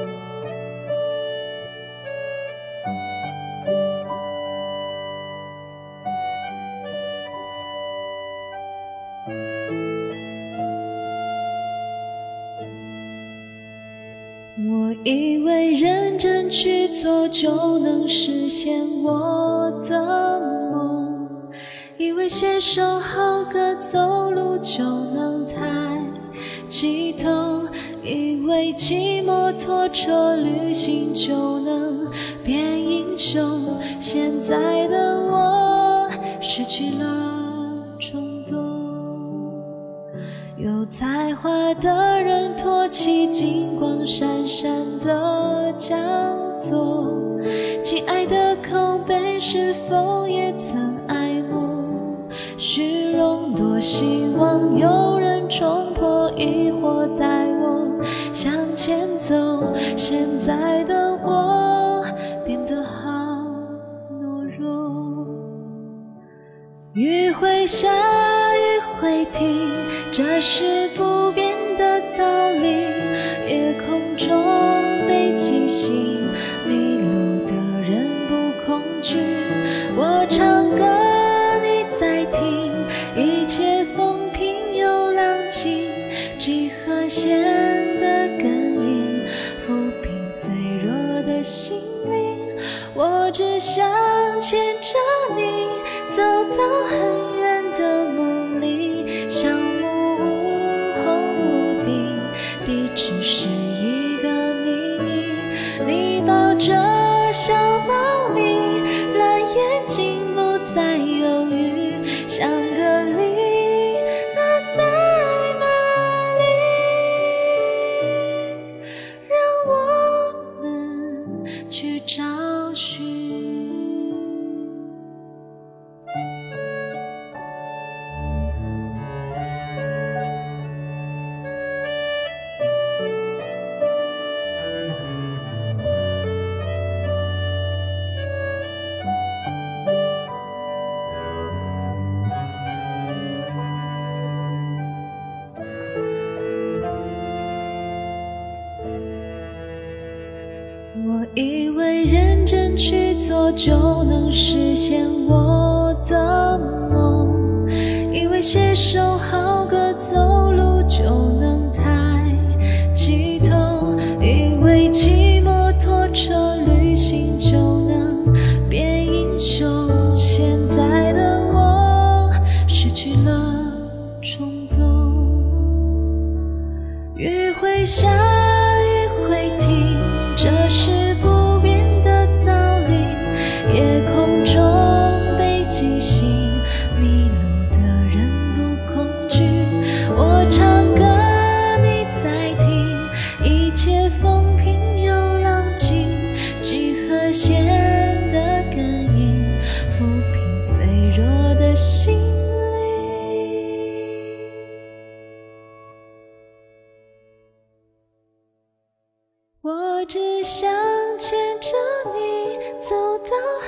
我以为认真去做就能实现我的梦以为写首好歌走路就能抬起头。以为骑摩托车旅行就能变英雄。现在的我失去了冲动，有才华的人托起金光闪闪的讲座，亲爱的口碑是否也曾爱慕虚荣？多希望有前走。现在的我变得好懦弱。雨会下，雨会停，这是不变的道理。夜空中北极星，迷路的人不恐惧。想牵着你走到很远的梦里，小木屋红屋顶，地址是一个秘密。你抱着小猫咪，蓝眼睛不再犹豫，想我以为认真去做就能实现我的梦，以为写首好歌走路就能抬起头，以为骑摩托车旅行就能变英雄。现在的我失去了冲动。雨会下，只想牵着你走到